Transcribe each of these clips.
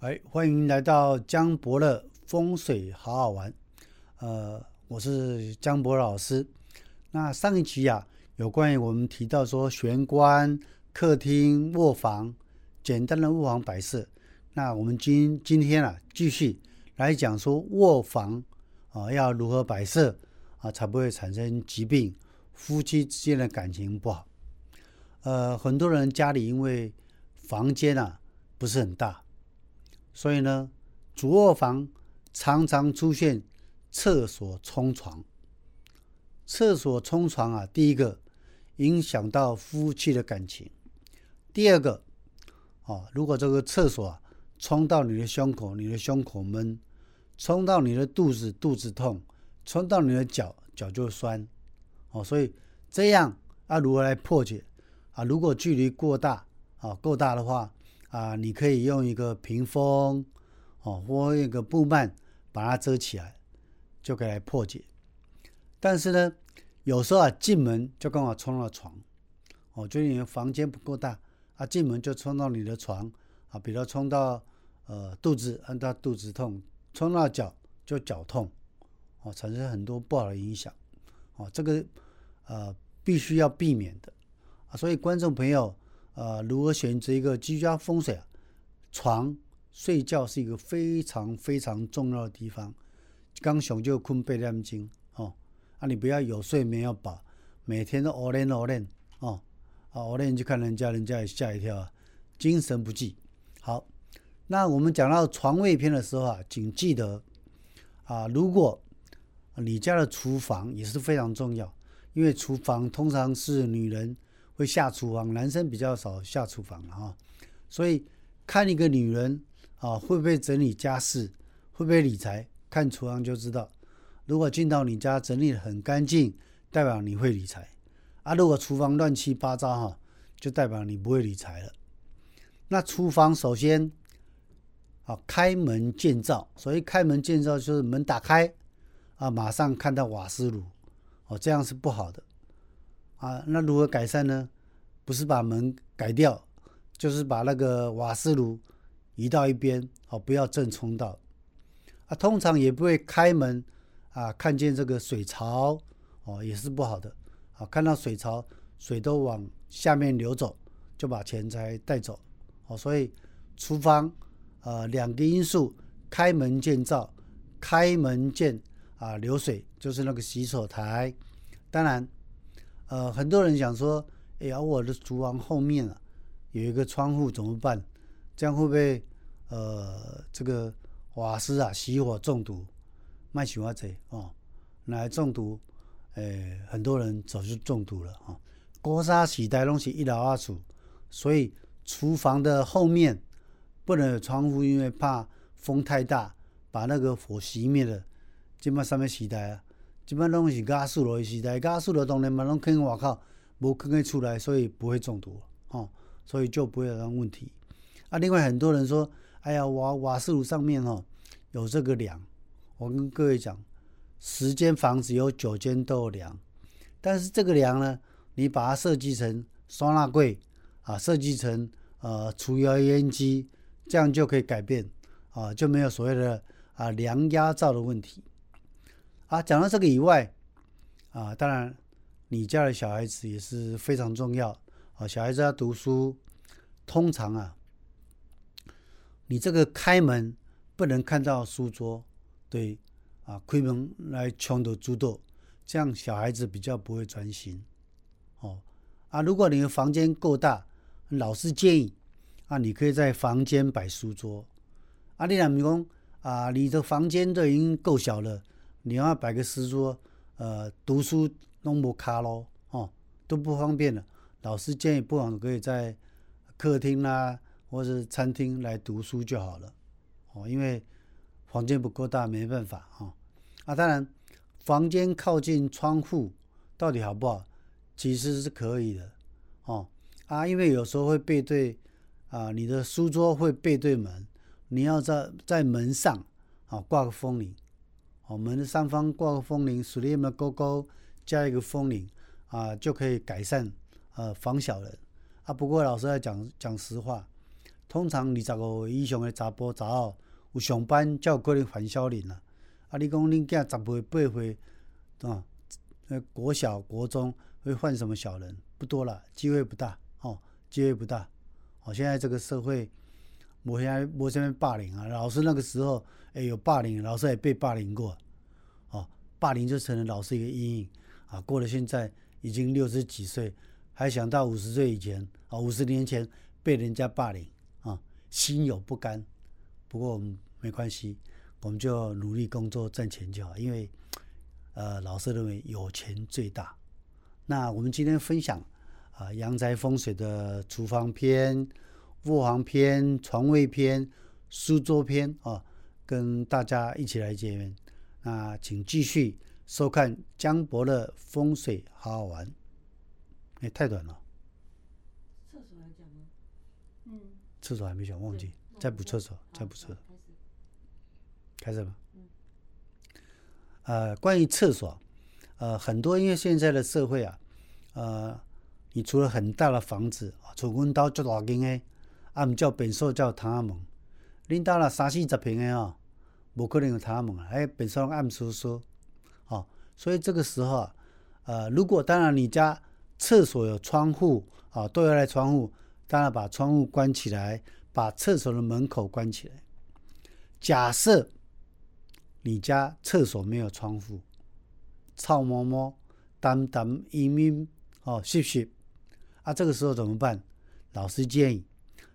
哎，欢迎来到江博乐风水好好玩。呃，我是江博老师。那上一期啊，有关于我们提到说玄关、客厅、卧房，简单的卧房摆设。那我们今今天啊，继续来讲说卧房啊，要如何摆设啊，才不会产生疾病，夫妻之间的感情不好。呃，很多人家里因为房间啊不是很大，所以呢，主卧房常常出现厕所冲床。厕所冲床啊，第一个影响到夫妻的感情，第二个啊，如果这个厕所啊冲到你的胸口，你的胸口闷；冲到你的肚子，肚子痛；冲到你的脚，脚就酸。哦，所以这样啊，如何来破解啊？如果距离过大啊，够大的话啊，你可以用一个屏风哦，或一个布幔把它遮起来，就可以来破解。但是呢，有时候啊，进门就刚好冲到床，哦，就因为房间不够大啊，进门就冲到你的床啊，比如冲到呃肚子，让他肚子痛；冲到脚就脚痛，哦，产生很多不好的影响，哦，这个呃必须要避免的啊。所以观众朋友，呃，如何选择一个居家风水啊？床睡觉是一个非常非常重要的地方，刚想就困背两经。啊，你不要有睡眠要饱，每天都熬练熬练哦，啊熬练去看人家，人家也吓一跳啊，精神不济。好，那我们讲到床位篇的时候啊，请记得啊，如果你家的厨房也是非常重要，因为厨房通常是女人会下厨房，男生比较少下厨房了哈。所以看一个女人啊，会不会整理家事，会不会理财，看厨房就知道。如果进到你家整理的很干净，代表你会理财啊。如果厨房乱七八糟哈，就代表你不会理财了。那厨房首先啊，开门见灶，所以开门见灶就是门打开啊，马上看到瓦斯炉哦，这样是不好的啊。那如何改善呢？不是把门改掉，就是把那个瓦斯炉移到一边哦，不要正冲到啊。通常也不会开门。啊，看见这个水槽哦，也是不好的。啊，看到水槽，水都往下面流走，就把钱财带走。哦，所以厨房，呃，两个因素：开门见灶，开门见啊流水，就是那个洗手台。当然，呃，很多人想说，哎呀，我的厨房后面啊有一个窗户怎么办？这样会不会呃这个瓦斯啊熄火中毒？卖喜欢这哦，来中毒，诶，很多人早就中毒了哈。锅沙洗台东西一老二处，所以厨房的后面不能有窗户，因为怕风太大把那个火熄灭了。基本上面洗台啊，基本拢是加速落去洗台，加速了当然嘛拢坑外口，无坑得出来，所以不会中毒哦，所以就不会有问题。啊，另外很多人说，哎呀，瓦瓦斯炉上面哦有这个梁。我跟各位讲，十间房子有九间都有梁，但是这个梁呢，你把它设计成收纳柜啊，设计成呃除油烟机，这样就可以改变啊，就没有所谓的啊梁压灶的问题。啊，讲到这个以外啊，当然你家的小孩子也是非常重要啊，小孩子要读书，通常啊，你这个开门不能看到书桌。对，啊，开门来抢夺主导，这样小孩子比较不会专心。哦，啊，如果你的房间够大，老师建议，啊，你可以在房间摆书桌。啊，你讲，比如啊，你的房间都已经够小了，你要摆个书桌，呃，读书弄不卡咯，哦，都不方便了。老师建议，不妨可以在客厅啦，或者餐厅来读书就好了。哦，因为。房间不够大，没办法哈啊！当然，房间靠近窗户到底好不好？其实是可以的哦啊！因为有时候会背对啊，你的书桌会背对门，你要在在门上啊挂个风铃我们的上方挂个风铃，属里面勾勾加一个风铃啊，就可以改善呃防小人啊。不过老师要讲讲实话，通常二十五以上的查甫查某有上班，才有可能防小人啦。啊，你讲恁囝十岁八岁啊，国小、国中会犯什么小人？不多了，机会不大哦，机会不大。哦，现在这个社会，我现在我这边霸凌啊，老师那个时候，哎，有霸凌，老师也被霸凌过，哦，霸凌就成了老师一个阴影啊。过了现在已经六十几岁，还想到五十岁以前啊，五十年前被人家霸凌啊，心有不甘。不过我们没关系。我们就努力工作赚钱就好，因为，呃，老师认为有钱最大。那我们今天分享啊，阳宅风水的厨房篇、卧房篇、床位篇、书桌篇啊，跟大家一起来结缘。那请继续收看江伯乐风水，好好玩。哎，太短了。厕所还讲吗？嗯。厕所还没讲，忘记再补厕所，再补厕所。开始吧。呃，关于厕所，呃，很多因为现在的社会啊，呃，你除了很大的房子，厝阮兜足大间诶，啊，毋叫便所叫唐阿门，恁兜啦三四十平的哦，无可能有窗仔门啊，哎，便所暗叔叔，哦，所以这个时候啊，呃，如果当然你家厕所有窗户啊，都要来窗户，当然把窗户关起来，把厕所的门口关起来。假设你家厕所没有窗户，臭摸摸、淡淡阴阴哦，湿湿啊，这个时候怎么办？老师建议，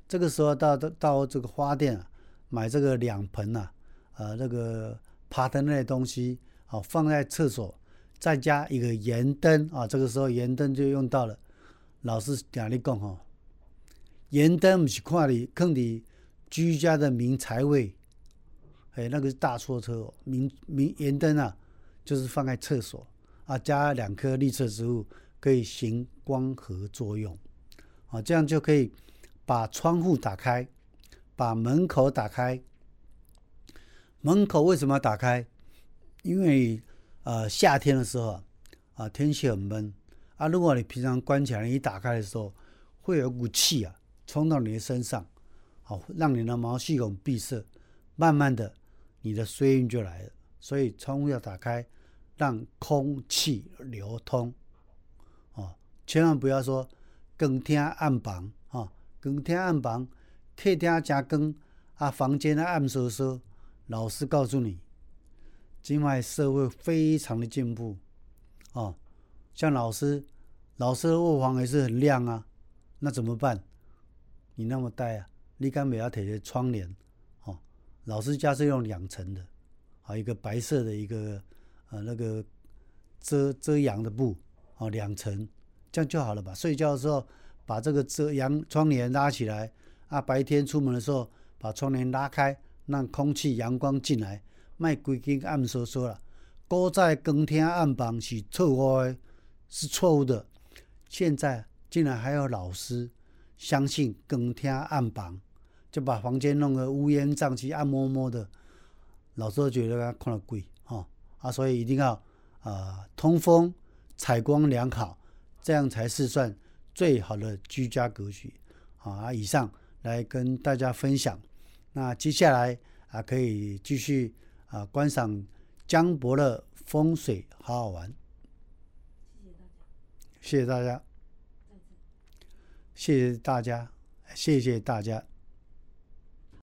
这个时候到到到这个花店啊，买这个两盆呐，呃，那个爬藤类的东西，好放在厕所，再加一个盐灯啊，这个时候盐灯就用到了。老师讲你讲哈，盐灯不是看你坑你居家的明财位。哎，那个是大错车哦！明明盐灯啊，就是放在厕所啊，加两颗绿色植物，可以行光合作用，啊，这样就可以把窗户打开，把门口打开。门口为什么要打开？因为呃夏天的时候啊，啊天气很闷啊，如果你平常关起来，一打开的时候，会有股气啊冲到你的身上，好让你的毛细孔闭塞，慢慢的。你的衰运就来了，所以窗户要打开，让空气流通，哦，千万不要说更天暗房啊，更天暗房，客厅加光啊，房间的暗飕飕。老师告诉你，今外社会非常的进步，哦，像老师，老师的卧房也是很亮啊，那怎么办？你那么呆啊，你干不要贴些窗帘哦？老师家是用两层的，啊，一个白色的一个呃那个遮遮阳的布，哦，两层，这样就好了吧？睡觉的时候把这个遮阳窗帘拉起来，啊，白天出门的时候把窗帘拉开，让空气阳光进来，卖规间暗飕飕了。搁在更天暗房是错误的，是错误的。现在竟然还有老师相信更天暗房。就把房间弄得乌烟瘴气、暗摸摸的，老师都觉得看了贵哈啊，所以一定要啊通风、采光良好，这样才是算最好的居家格局啊。以上来跟大家分享，那接下来啊可以继续啊观赏江伯乐风水，好好玩。谢谢大家，谢谢大家，谢谢大家，谢谢大家。